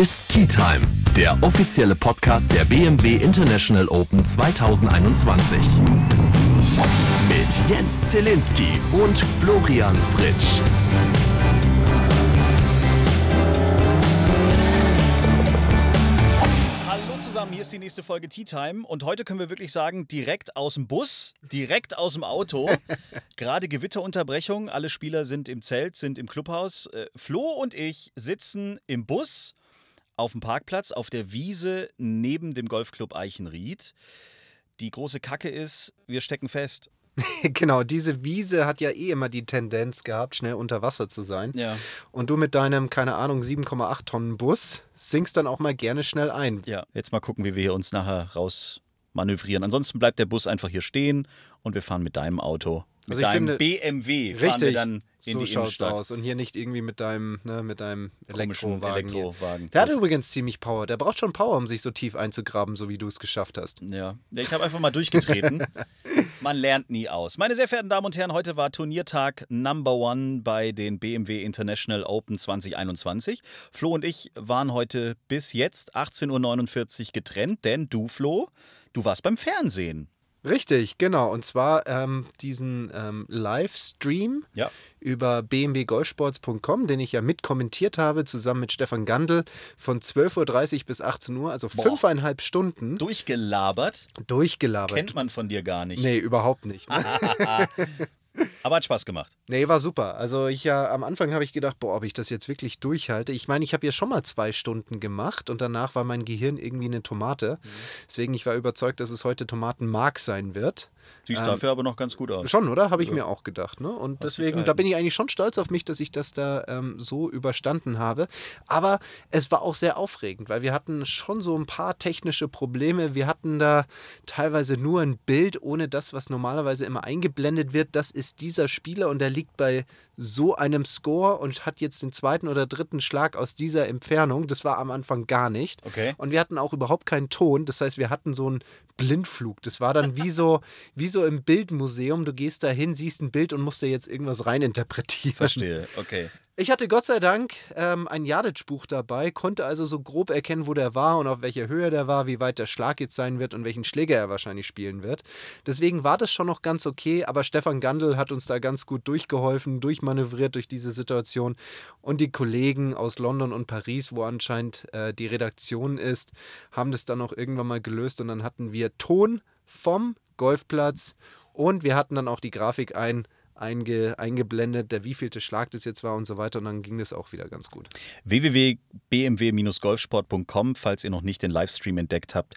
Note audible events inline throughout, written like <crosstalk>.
Ist Tea Time, der offizielle Podcast der BMW International Open 2021. Mit Jens Zielinski und Florian Fritsch. Hallo zusammen, hier ist die nächste Folge Tea Time und heute können wir wirklich sagen, direkt aus dem Bus, direkt aus dem Auto. <laughs> Gerade Gewitterunterbrechung, alle Spieler sind im Zelt, sind im Clubhaus. Äh, Flo und ich sitzen im Bus auf dem Parkplatz auf der Wiese neben dem Golfclub Eichenried. Die große Kacke ist, wir stecken fest. <laughs> Genau, diese Wiese hat ja eh immer die Tendenz gehabt, schnell unter Wasser zu sein. Ja. Und du mit deinem, keine Ahnung, 7,8 Tonnen Bus sinkst dann auch mal gerne schnell ein. Ja, jetzt mal gucken, wie wir hier uns nachher raus manövrieren. Ansonsten bleibt der Bus einfach hier stehen und wir fahren mit deinem Auto, Also ich deinem finde- BMW, fahren wir Richtig, dann in so die schaut's Innenstadt. aus. Und hier nicht irgendwie mit deinem, ne, mit deinem Elektrowagen. Elektrowagen. Der hat übrigens ziemlich Power. Der braucht schon Power, um sich so tief einzugraben, so wie du es geschafft hast. Ja, Ja, ich habe einfach mal durchgetreten. <laughs> Man lernt nie aus. Meine sehr verehrten Damen und Herren, heute war Turniertag Number One bei den BMW International Open 2021. Flo und ich waren heute bis jetzt 18.49 Uhr getrennt, denn du, Flo, du warst beim Fernsehen. Richtig, genau. Und zwar ähm, diesen ähm, Livestream Ja. über bmwgolfsports.com, den ich ja mitkommentiert habe, zusammen mit Stefan Gandl von 12.30 Uhr bis 18 Uhr, also Boah. fünfeinhalb Stunden Durchgelabert. durchgelabert. Kennt man von dir gar nicht. Nee, überhaupt nicht. Ne? <laughs> <laughs> Aber hat Spaß gemacht. Nee, war super. Also ich ja, am Anfang habe ich gedacht, boah, ob ich das jetzt wirklich durchhalte. Ich meine, ich habe ja schon mal zwei Stunden gemacht und danach war mein Gehirn irgendwie eine Tomate. Deswegen, ich war überzeugt, dass es heute Tomatenmark sein wird. Siehst Ähm, dafür aber noch ganz gut aus. Schon, oder? Habe ich mir auch gedacht. Ne? Und dich deswegen, da bin ich eigentlich schon stolz auf mich, dass ich das da ähm, so überstanden habe. Aber es war auch sehr aufregend, weil wir hatten schon so ein paar technische Probleme. Wir hatten da teilweise nur ein Bild ohne das, was normalerweise immer eingeblendet wird. Das ist dieser Spieler und der liegt bei so einem Score und hat jetzt den zweiten oder dritten Schlag aus dieser Entfernung. Das war am Anfang gar nicht. Okay. Und wir hatten auch überhaupt keinen Ton. Das heißt, wir hatten so einen Blindflug. Das war dann wie so, <laughs> wie so im Bildmuseum. Du gehst da hin, siehst ein Bild und musst da jetzt irgendwas reininterpretieren. Verstehe, okay. Ich hatte Gott sei Dank ähm, ein Jadic-Buch dabei, konnte also so grob erkennen, wo der war und auf welcher Höhe der war, wie weit der Schlag jetzt sein wird und welchen Schläger er wahrscheinlich spielen wird. Deswegen war das schon noch ganz okay, aber Stefan Gandl hat uns da ganz gut durchgeholfen, durchmanövriert durch diese Situation. Und die Kollegen aus London und Paris, wo anscheinend äh, die Redaktion ist, haben das dann auch irgendwann mal gelöst und dann hatten wir Ton vom Golfplatz und wir hatten dann auch die Grafik ein einge, eingeblendet, der wievielte Schlag das jetzt war und so weiter. Und dann ging das auch wieder ganz gut. www.bmw-golfsport.com, falls ihr noch nicht den Livestream entdeckt habt.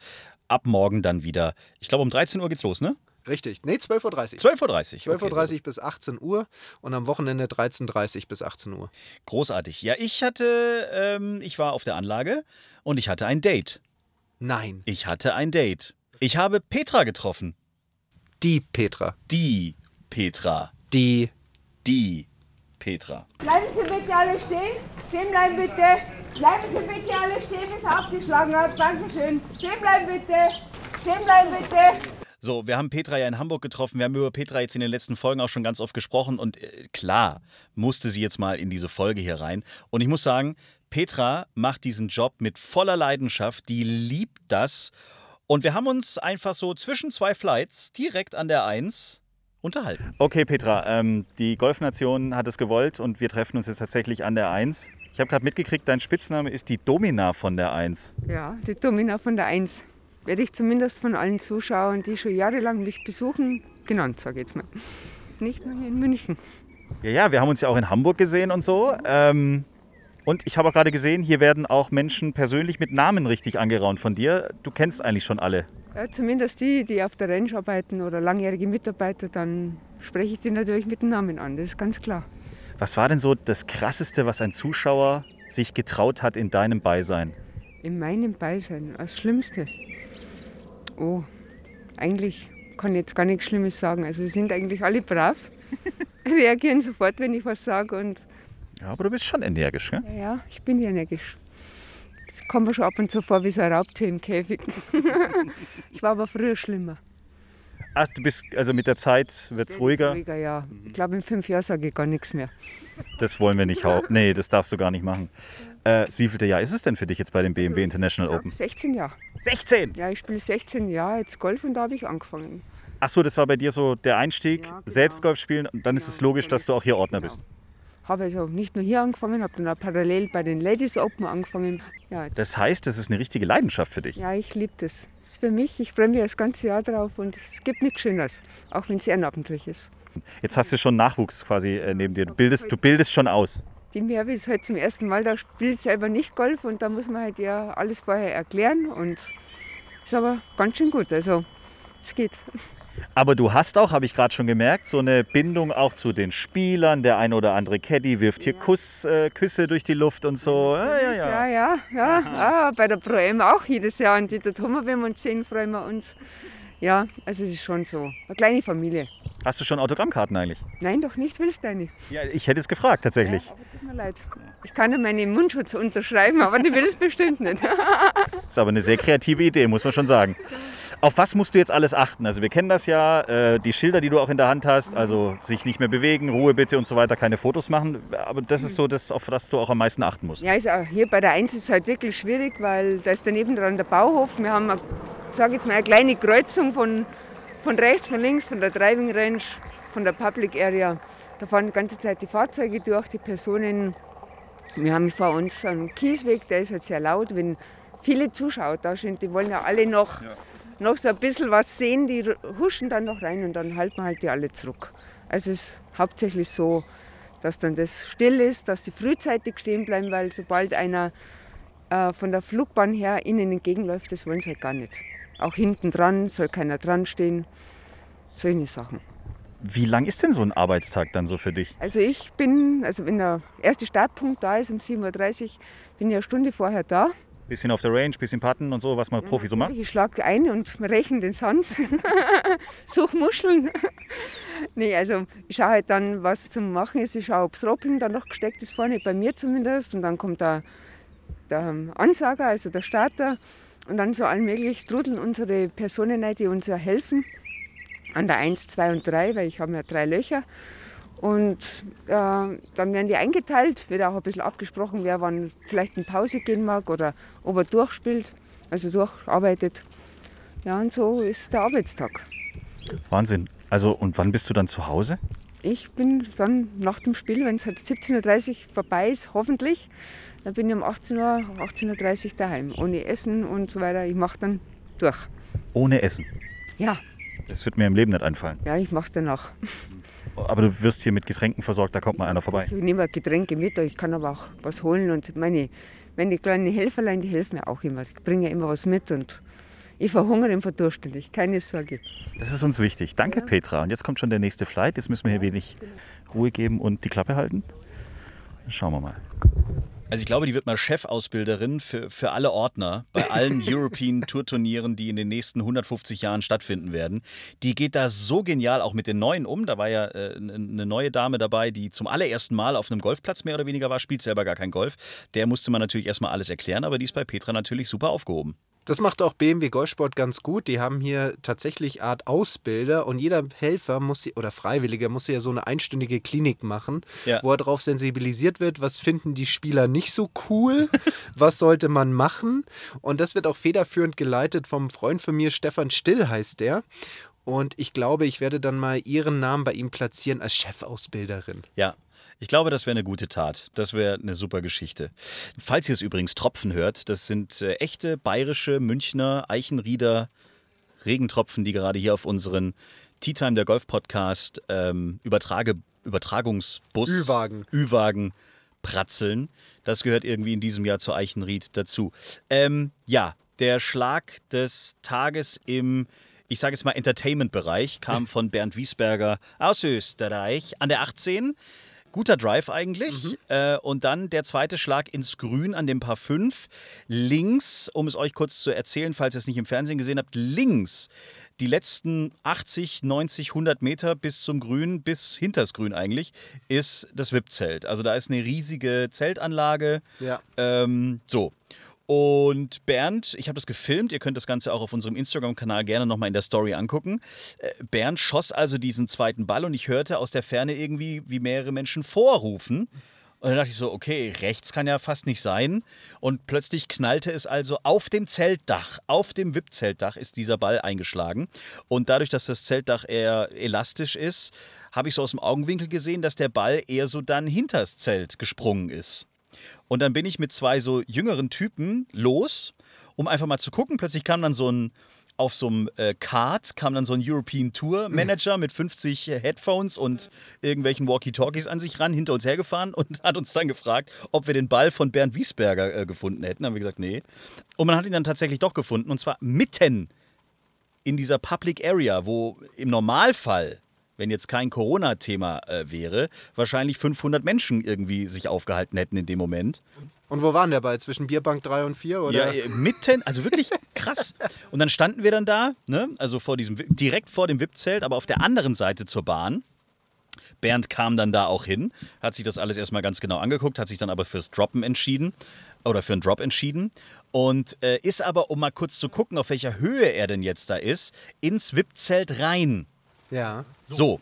Ab morgen dann wieder. Ich glaube, um 13 Uhr geht's los, ne? Richtig. Nee, 12.30 Uhr. 12.30 Uhr. 12.30 Uhr bis 18 Uhr und am Wochenende 13.30 Uhr bis 18 Uhr. Großartig. Ja, ich hatte, ähm, ich war auf der Anlage und ich hatte ein Date. Nein, Ich hatte ein Date. Ich habe Petra getroffen. die Petra. Die Petra. Die. Die Petra. Bleiben Sie bitte alle stehen. Stehen bleiben bitte. Bleiben Sie bitte alle stehen, bis er abgeschlagen hat. Dankeschön. Stehen bleiben bitte. Stehen bleiben bitte. So, wir haben Petra ja in Hamburg getroffen. Wir haben über Petra jetzt in den letzten Folgen auch schon ganz oft gesprochen. Und äh, klar, musste sie jetzt mal in diese Folge hier rein. Und ich muss sagen, Petra macht diesen Job mit voller Leidenschaft. Die liebt das. Und wir haben uns einfach so zwischen zwei Flights direkt an der 1 unterhalten. Okay, Petra, ähm, die Golfnation hat es gewollt und wir treffen uns jetzt tatsächlich an der 1. Ich habe gerade mitgekriegt, dein Spitzname ist die Domina von der 1. Ja, die Domina von der Eins. Werde ich zumindest von allen Zuschauern, die schon jahrelang mich besuchen, genannt, sage ich jetzt mal. Nicht nur hier in München. Ja, ja, wir haben uns ja auch in Hamburg gesehen und so. Ähm, und ich habe auch gerade gesehen, hier werden auch Menschen persönlich mit Namen richtig angeraunt von dir. Du kennst eigentlich schon alle. Ja, zumindest die, die auf der Range arbeiten oder langjährige Mitarbeiter, dann spreche ich die natürlich mit dem Namen an, das ist ganz klar. Was war denn so das Krasseste, was ein Zuschauer sich getraut hat in deinem Beisein? In meinem Beisein, das Schlimmste. Oh, eigentlich kann ich jetzt gar nichts Schlimmes sagen. Also sie sind eigentlich alle brav, <laughs> reagieren sofort, wenn ich was sage und Ja, aber du bist schon energisch, gell? Ja, ja, ich bin energisch. Das kommt mir schon ab und zu vor wie so ein Raubtier im Käfig. <laughs> ich war aber früher schlimmer. Ach, du bist, also mit der Zeit wird es ruhiger. Ruhiger, ja. Ich glaube, in fünf Jahren sage ich gar nichts mehr. Das wollen wir nicht. <laughs> Nee, das darfst du gar nicht machen. Äh, wie vielte Jahr ist es denn für dich jetzt bei dem BMW International Open? 16 Jahre. 16! Ja, ich spiele 16 Jahre jetzt Golf und da habe ich angefangen. Ach so, das war bei dir so der Einstieg, Ja, genau. selbst Golf spielen. Und dann ist es logisch, dass du auch hier Ordner bist. Habe also nicht nur hier angefangen, habe dann auch parallel bei den Ladies Open angefangen. Ja, Das heißt, das ist eine richtige Leidenschaft für dich. ja ich liebe das. Das ist für mich, ich freue mich das ganze Jahr drauf und es gibt nichts Schöneres, auch wenn es ehrenamtlich ist. Jetzt hast du schon Nachwuchs quasi äh, neben dir. Du bildest, du bildest schon aus. Die Merve ist halt zum ersten Mal, da spielt selber nicht Golf und da muss man halt ja alles vorher erklären und ist aber ganz schön gut. Also es geht. Aber du hast auch, habe ich gerade schon gemerkt, so eine Bindung auch zu den Spielern. Der ein oder andere Caddy wirft hier Kuss, äh, Küsse durch die Luft und so. Ja, ja, Ja, ja. ja, ja. Ah, bei der Pro M auch jedes Jahr und die Thomas, wenn wir uns sehen, freuen wir uns. Ja, also es ist schon so. Eine kleine Familie. Hast du schon Autogrammkarten eigentlich? Nein, doch nicht, willst du eine? Ja, ich hätte es gefragt tatsächlich. Aber tut mir leid. Ich kann ja meinen Mundschutz unterschreiben, aber die will es bestimmt nicht. <laughs> Ist aber eine sehr kreative Idee, muss man schon sagen. <laughs> Auf was musst du jetzt alles achten? Also wir kennen das ja, äh, die Schilder, die du auch in der Hand hast, also sich nicht mehr bewegen, Ruhe bitte und so weiter, keine Fotos machen. Aber das ist so das, auf das du auch am meisten achten musst. Ja, ist auch hier bei der 1 ist es halt wirklich schwierig, weil da ist daneben dran der Bauhof. Wir haben, sage jetzt mal, eine kleine Kreuzung von, von rechts, von links, von der Driving Range, von der Public Area. Da fahren die ganze Zeit die Fahrzeuge durch, die Personen. Wir haben vor uns einen Kiesweg, der ist halt sehr laut. Wenn viele Zuschauer da sind, die wollen ja alle noch, noch so ein bisschen was sehen, die huschen dann noch rein und dann halten wir halt die alle zurück. Also es ist hauptsächlich so, dass dann das still ist, dass die frühzeitig stehen bleiben, weil sobald einer äh, von der Flugbahn her ihnen entgegenläuft, das wollen sie halt gar nicht. Auch hinten dran soll keiner dran stehen. Solche Sachen. Wie lang ist denn so ein Arbeitstag dann so für dich? Also ich bin, also wenn der erste Startpunkt da ist um 7.30 Uhr, bin ich eine Stunde vorher da. Bisschen auf der Range, bisschen putten und so, was man Profi so macht? Ich schlage ein und rechne den Sand, <laughs> suche Muscheln. <laughs> nee, also ich schaue halt dann, was zum Machen ist. Ich schaue, ob das Ropping da noch gesteckt ist vorne, bei mir zumindest. Und dann kommt der, der Ansager, also der Starter. Und dann so allmählich trudeln unsere Personen rein, die uns ja helfen. An der 1, 2 und 3, weil ich habe ja drei Löcher. Und äh, dann werden die eingeteilt, wird auch ein bisschen abgesprochen, wer wann vielleicht in Pause gehen mag oder ob er durchspielt, also durcharbeitet. Ja, und so ist der Arbeitstag. Wahnsinn. Also und wann bist du dann zu Hause? Ich bin dann nach dem Spiel, wenn es halt 17.30 Uhr vorbei ist, hoffentlich, dann bin ich um 18 Uhr, 18.30 Uhr daheim, ohne Essen und so weiter. Ich mache dann durch. Ohne Essen. Ja, Das wird mir im Leben nicht einfallen. ja, ich mache es danach. Aber du wirst hier mit Getränken versorgt, da kommt mal einer vorbei. Ich nehme Getränke mit, ich kann aber auch was holen und meine, meine kleinen Helferlein, die helfen mir auch immer. Ich bringe immer was mit und ich verhungere und verdurste nicht, keine Sorge. Das ist uns wichtig. Danke, Petra. Und jetzt kommt schon der nächste Flight. Jetzt müssen wir hier wenig Ruhe geben und die Klappe halten. Schauen wir mal. Also ich glaube, die wird mal Chefausbilderin für, für alle Ordner bei allen <laughs> European Tour Turnieren, die in den nächsten 150 Jahren stattfinden werden. Die geht da so genial auch mit den Neuen um. Da war ja äh, eine neue Dame dabei, die zum allerersten Mal auf einem Golfplatz mehr oder weniger war, spielt selber gar kein Golf. Der musste man natürlich erstmal alles erklären, aber die ist bei Petra natürlich super aufgehoben. Das macht auch BMW Golfsport ganz gut. Die haben hier tatsächlich Art Ausbilder und jeder Helfer muss sie, oder Freiwilliger muss ja so eine einstündige Klinik machen, Ja. wo er darauf sensibilisiert wird, was finden die Spieler nicht so cool, <laughs> was sollte man machen. Und das wird auch federführend geleitet vom Freund von mir, Stefan Still heißt der. Und ich glaube, ich werde dann mal ihren Namen bei ihm platzieren als Chefausbilderin. Ja, ich glaube, das wäre eine gute Tat. Das wäre eine super Geschichte. Falls ihr es übrigens Tropfen hört, das sind äh, echte bayerische Münchner Eichenrieder Regentropfen, die gerade hier auf unseren Tea Time der Golf Podcast ähm, Übertrage, Übertragungsbus Ü-Wagen. Ü-Wagen pratzeln. Das gehört irgendwie in diesem Jahr zu Eichenried dazu. Ähm, ja, der Schlag des Tages im ich sage jetzt mal Entertainment-Bereich, kam von <laughs> Bernd Wiesberger aus Österreich an der 18. Guter Drive eigentlich. Äh, und dann der zweite Schlag ins Grün an dem Paar 5. Links, um es euch kurz zu erzählen, falls ihr es nicht im Fernsehen gesehen habt, links die letzten 80, 90, 100 Meter bis zum Grün, bis hinters Grün eigentlich, ist das VIP-Zelt. Also da ist eine riesige Zeltanlage. Ja. Ähm, so. Und Bernd, ich habe das gefilmt, ihr könnt das Ganze auch auf unserem Instagram-Kanal gerne nochmal in der Story angucken. Äh, Bernd schoss also diesen zweiten Ball und ich hörte aus der Ferne irgendwie, wie mehrere Menschen vorrufen. Und dann dachte ich so, okay, rechts kann ja fast nicht sein. Und plötzlich knallte es also auf dem Zeltdach, auf dem VIP-Zeltdach ist dieser Ball eingeschlagen. Und dadurch, dass das Zeltdach eher elastisch ist, habe ich so aus dem Augenwinkel gesehen, dass der Ball eher so dann hinters Zelt gesprungen ist. Und dann bin ich mit zwei so jüngeren Typen los, um einfach mal zu gucken. Plötzlich kam dann so ein, auf so einem äh, Kart kam dann so ein European Tour Manager mit 50 Headphones und irgendwelchen Walkie-Talkies an sich ran, hinter uns hergefahren und hat uns dann gefragt, ob wir den Ball von Bernd Wiesberger äh, gefunden hätten. Haben wir gesagt, nee. Und man hat ihn dann tatsächlich doch gefunden und zwar mitten in dieser Public Area, wo im Normalfall wenn jetzt kein Corona-Thema äh, wäre, wahrscheinlich 500 Menschen irgendwie sich aufgehalten hätten in dem Moment. Und wo waren der Ball? Zwischen Bierbank 3 und 4? Oder? Ja, mitten, also wirklich krass. Und dann standen wir dann da, ne? also vor diesem, direkt vor dem VIP-Zelt, aber auf der anderen Seite zur Bahn. Bernd kam dann da auch hin, hat sich das alles erstmal ganz genau angeguckt, hat sich dann aber fürs Droppen entschieden oder für einen Drop entschieden und äh, ist aber, um mal kurz zu gucken, auf welcher Höhe er denn jetzt da ist, ins VIP-Zelt rein. Ja. So.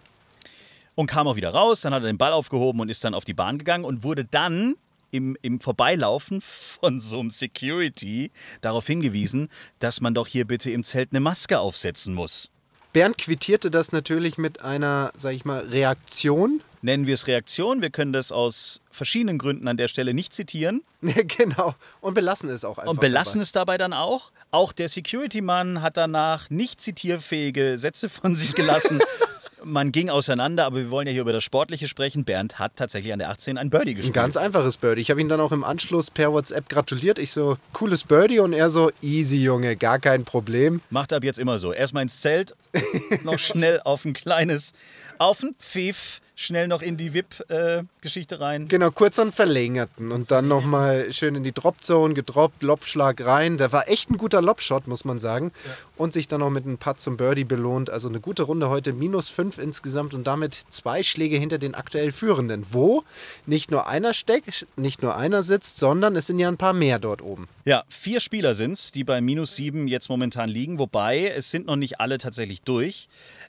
Und kam auch wieder raus, dann hat er den Ball aufgehoben und ist dann auf die Bahn gegangen und wurde dann im, im Vorbeilaufen <laughs> von so einem Security darauf hingewiesen, dass man doch hier bitte im Zelt eine Maske aufsetzen muss. Bernd quittierte das natürlich mit einer, sag ich mal, Reaktion. Nennen wir es Reaktion. Wir können das aus verschiedenen Gründen an der Stelle nicht zitieren. <laughs> genau. Und belassen es auch einfach. Und belassen dabei. es dabei dann auch. Auch der Security-Mann hat danach nicht zitierfähige Sätze von sich gelassen. <laughs> Man ging auseinander, aber wir wollen ja hier über das Sportliche sprechen. Bernd hat tatsächlich an der 18 ein Birdie gespielt. Ein ganz einfaches Birdie. Ich habe ihn dann auch im Anschluss per WhatsApp gratuliert. Ich so, cooles Birdie und er so, easy Junge, gar kein Problem. Macht ab jetzt immer so. Erstmal ins Zelt, <laughs> noch schnell auf ein kleines, auf ein Pfiff, schnell noch in die VIP-Geschichte rein. Genau, kurz dann verlängerten und dann nochmal schön in die Dropzone gedroppt, Lobschlag rein. Der war echt ein guter Lobshot, muss man sagen. Ja. Und sich dann noch mit einem Putt zum Birdie belohnt. Also eine gute Runde heute, minus fünf insgesamt und damit zwei Schläge hinter den aktuell Führenden. Wo nicht nur einer steckt, nicht nur einer sitzt, sondern es sind ja ein paar mehr dort oben. Ja, vier Spieler sind es, die bei minus sieben jetzt momentan liegen. Wobei, es sind noch nicht alle tatsächlich durch.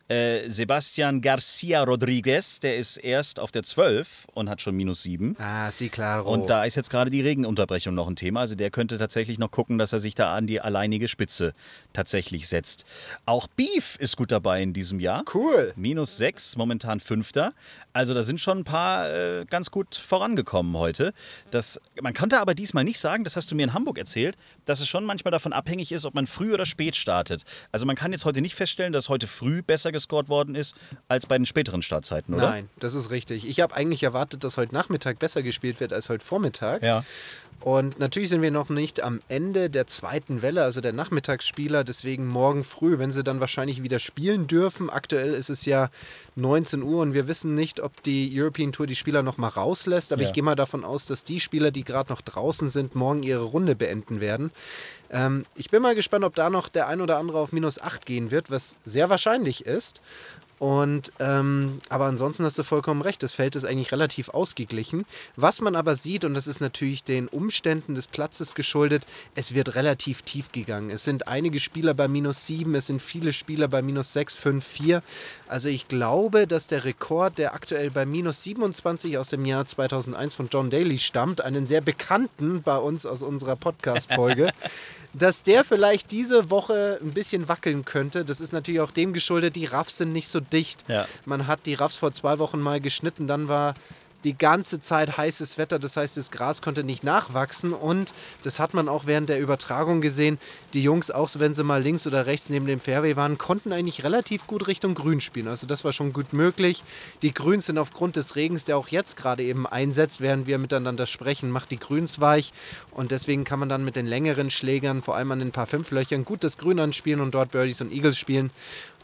Äh, Sebastian Garcia Rodriguez, der ist erst auf der 12 und hat schon minus 7. Ah, sí, claro. Und da ist jetzt gerade die Regenunterbrechung noch ein Thema. Also der könnte tatsächlich noch gucken, dass er sich da an die alleinige Spitze tatsächlich setzt. Auch Beef ist gut dabei in diesem Jahr. Cool. Minus 6, momentan Fünfter. Also da sind schon ein paar äh, ganz gut vorangekommen heute. Das, man konnte aber diesmal nicht sagen, das hast du mir in Hamburg erzählt, dass es schon manchmal davon abhängig ist, ob man früh oder spät startet. Also man kann jetzt heute nicht feststellen, dass heute früh besser gescored worden ist als bei den späteren Startzeiten, oder? Nein, das ist richtig. Ich habe eigentlich erwartet, dass heute Nachmittag besser gespielt wird als heute Vormittag. Ja. Und natürlich sind wir noch nicht am Ende der zweiten Welle, also der Nachmittagsspieler. Deswegen morgen früh, wenn sie dann wahrscheinlich wieder spielen dürfen. Aktuell ist es ja 19 Uhr und wir wissen nicht, ob die European Tour die Spieler noch mal rauslässt. Aber ja. ich gehe mal davon aus, dass die Spieler, die gerade noch draußen sind, morgen ihre Runde beenden werden. Ähm, ich bin mal gespannt, ob da noch der ein oder andere auf minus 8 gehen wird, was sehr wahrscheinlich ist. Und ähm, aber ansonsten hast du vollkommen recht, das Feld ist eigentlich relativ ausgeglichen. Was man aber sieht, und das ist natürlich den Umständen des Platzes geschuldet, es wird relativ tief gegangen. Es sind einige Spieler bei minus 7, es sind viele Spieler bei minus 6, 5, 4. Also ich glaube, dass der Rekord, der aktuell bei minus 27 aus dem Jahr 2001 von John Daly stammt, einen sehr bekannten bei uns aus unserer Podcast-Folge, <laughs> dass der vielleicht diese Woche ein bisschen wackeln könnte. Das ist natürlich auch dem geschuldet, die Raffs sind nicht so dicht. Ja. Man hat die Raffs vor zwei Wochen mal geschnitten, dann war die ganze Zeit heißes Wetter. Das heißt, das Gras konnte nicht nachwachsen. Und das hat man auch während der Übertragung gesehen. Die Jungs, auch wenn sie mal links oder rechts neben dem Fairway waren, konnten eigentlich relativ gut Richtung Grün spielen. Also das war schon gut möglich. Die Grüns sind aufgrund des Regens, der auch jetzt gerade eben einsetzt, während wir miteinander sprechen, macht die Grüns weich. Und deswegen kann man dann mit den längeren Schlägern, vor allem an den paar Fünflöchern, gut das Grün anspielen und dort Birdies und Eagles spielen.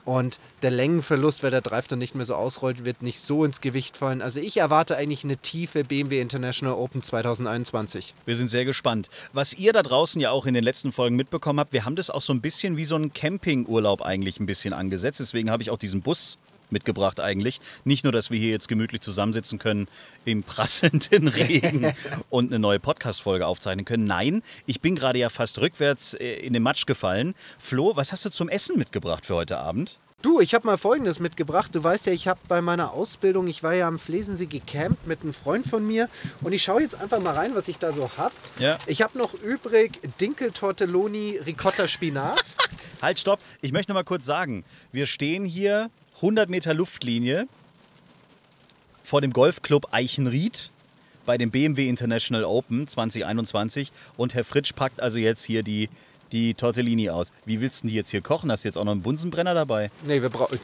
Und der Längenverlust, weil der Drive dann nicht mehr so ausrollt, wird nicht so ins Gewicht fallen. Also ich erwarte eigentlich eine tiefe BMW International Open 2021. Wir sind sehr gespannt. Was ihr da draußen ja auch in den letzten Folgen mitbekommen habt, wir haben das auch so ein bisschen wie so einen Campingurlaub eigentlich ein bisschen angesetzt. Deswegen habe ich auch diesen Bus mitgebracht eigentlich. Nicht nur, dass wir hier jetzt gemütlich zusammensitzen können im prasselnden <laughs> Regen und eine neue Podcast-Folge aufzeichnen können. Nein, ich bin gerade ja fast rückwärts äh, in den Matsch gefallen. Flo, was hast du zum Essen mitgebracht für heute Abend? Du, ich habe mal Folgendes mitgebracht. Du weißt ja, ich habe bei meiner Ausbildung, ich war ja am Flesensee gecampt mit einem Freund von mir und ich schaue jetzt einfach mal rein, was ich da so habe. Ja. Ich habe noch übrig Dinkel-Tortelloni, Ricotta-Spinat. <laughs> Halt, stopp. Ich möchte noch mal kurz sagen, wir stehen hier 100 Meter Luftlinie vor dem Golfclub Eichenried bei dem BMW International Open 2021 und Herr Fritsch packt also jetzt hier die, die Tortellini aus. Wie willst du denn die jetzt hier kochen? Hast du jetzt auch noch einen Bunsenbrenner dabei? nee, wir brauchen.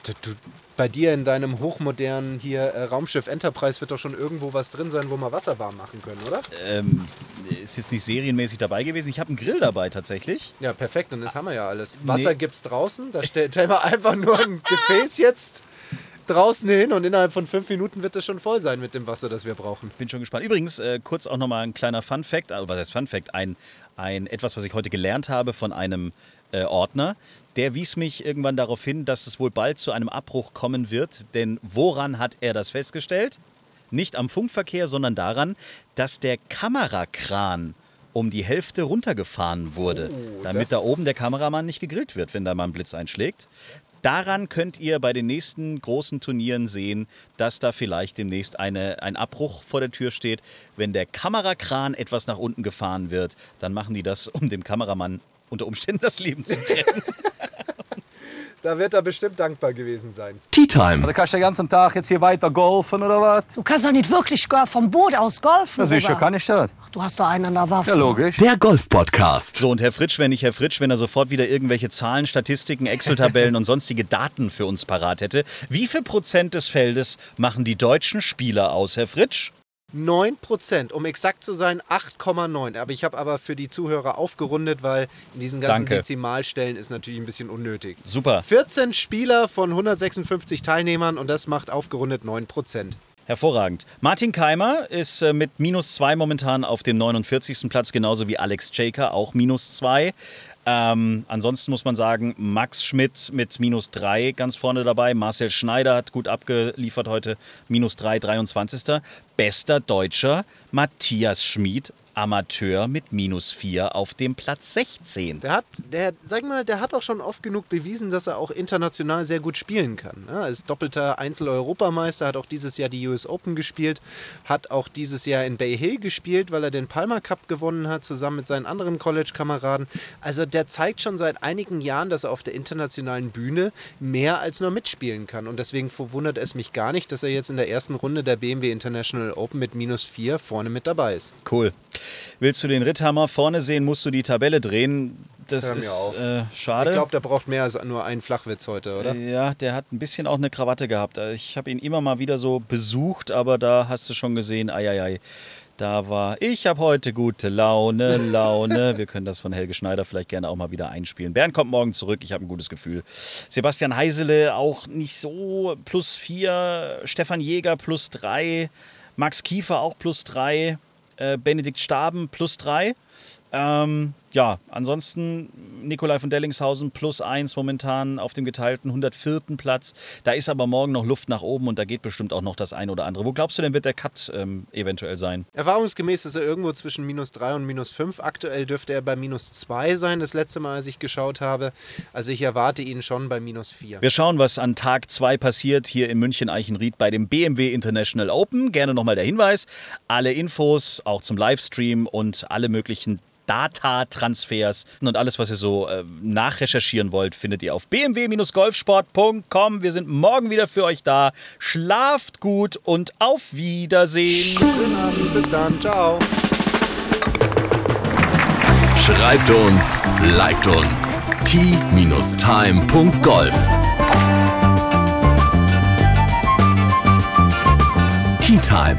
Bei dir in deinem hochmodernen hier äh, Raumschiff Enterprise wird doch schon irgendwo was drin sein, wo wir Wasser warm machen können, oder? Ähm, ist jetzt nicht serienmäßig dabei gewesen. Ich habe einen Grill dabei tatsächlich. Ja, perfekt, dann das haben wir ja alles. Wasser gibt's draußen, da stell- stellen wir <laughs> einfach nur ein Gefäß jetzt draußen hin und innerhalb von fünf Minuten wird es schon voll sein mit dem Wasser, das wir brauchen. Bin schon gespannt. Übrigens, äh, kurz auch nochmal ein kleiner Fun-Fact, also was heißt Fun-Fact? Ein, ein etwas, was ich heute gelernt habe von einem äh, Ordner. Der wies mich irgendwann darauf hin, dass es wohl bald zu einem Abbruch kommen wird. Denn woran hat er das festgestellt? Nicht am Funkverkehr, sondern daran, dass der Kamerakran um die Hälfte runtergefahren wurde, damit das- da oben der Kameramann nicht gegrillt wird, wenn da mal ein Blitz einschlägt. Daran könnt ihr bei den nächsten großen Turnieren sehen, dass da vielleicht demnächst eine, ein Abbruch vor der Tür steht. Wenn der Kamerakran etwas nach unten gefahren wird, dann machen die das, um dem Kameramann unter Umständen das Leben zu retten. <laughs> Da wird er bestimmt dankbar gewesen sein. Tea Time. Da kannst du den ganzen Tag jetzt hier weiter golfen oder was? Du kannst doch nicht wirklich vom Boot aus golfen. Ja, sicher kann ich das. Ach, Du hast doch einen an der Waffe. Ja, logisch. Der Golf-Podcast. So, und Herr Fritsch, wenn nicht Herr Fritsch, wenn er sofort wieder irgendwelche Zahlen, Statistiken, Excel-Tabellen und sonstige Daten für uns parat hätte. Wie viel Prozent des Feldes machen die deutschen Spieler aus, Herr Fritsch? 9 Prozent, um exakt zu sein 8,9. Aber ich habe aber für die Zuhörer aufgerundet, weil in diesen ganzen Danke. Dezimalstellen ist natürlich ein bisschen unnötig. Super. 14 Spieler von 156 Teilnehmern und das macht aufgerundet 9 Prozent. Hervorragend. Martin Keimer ist äh, mit minus zwei momentan auf dem 49. Platz, genauso wie Alex Jaker, auch minus zwei. Ähm, ansonsten muss man sagen, Max Schmidt mit minus drei ganz vorne dabei. Marcel Schneider hat gut abgeliefert heute, minus drei, 23. Bester Deutscher Matthias Schmid, Amateur mit minus vier auf dem Platz 16. Der hat, der, sag mal, der hat auch schon oft genug bewiesen, dass er auch international sehr gut spielen kann. ne? Er ist doppelter Einzel-Europameister, hat auch dieses Jahr die US Open gespielt, hat auch dieses Jahr in Bay Hill gespielt, weil er den Palmer Cup gewonnen hat, zusammen mit seinen anderen College-Kameraden. Also der zeigt schon seit einigen Jahren, dass er auf der internationalen Bühne mehr als nur mitspielen kann. Und deswegen verwundert es mich gar nicht, dass er jetzt in der ersten Runde der BMW International Open mit minus vier vorne mit dabei ist. Cool. Willst du den Ritthammer vorne sehen, musst du die Tabelle drehen. Das ist äh, schade. Ich glaube, der braucht mehr als nur einen Flachwitz heute, oder? Ja, der hat ein bisschen auch eine Krawatte gehabt. Ich habe ihn immer mal wieder so besucht, aber da hast du schon gesehen, eieiei. Da war, ich habe heute gute Laune, <laughs> Laune. Wir können das von Helge Schneider vielleicht gerne auch mal wieder einspielen. Bernd kommt morgen zurück, ich habe ein gutes Gefühl. Sebastian Heisele auch nicht so, plus vier. Stefan Jäger plus drei. Max Kiefer auch plus drei. Äh, Benedikt Staben plus drei. Ähm, ja, ansonsten Nikolai von Dellingshausen plus eins momentan auf dem geteilten 104. Platz. Da ist aber morgen noch Luft nach oben und da geht bestimmt auch noch das ein oder andere. Wo glaubst du denn, wird der Cut ähm, eventuell sein? Erfahrungsgemäß ist er irgendwo zwischen minus 3 und minus 5. Aktuell dürfte er bei minus 2 sein, das letzte Mal, als ich geschaut habe. Also ich erwarte ihn schon bei minus 4. Wir schauen, was an Tag 2 passiert hier in München-Eichenried bei dem BMW International Open. Gerne nochmal der Hinweis. Alle Infos, auch zum Livestream und alle möglichen Data-Transfers und alles, was ihr so äh, nachrecherchieren wollt, findet ihr auf bmw-golfsport.com. Wir sind morgen wieder für euch da. Schlaft gut und auf Wiedersehen. Guten Abend, bis dann, ciao. Schreibt uns, liked uns. t-time.golf Tea Time,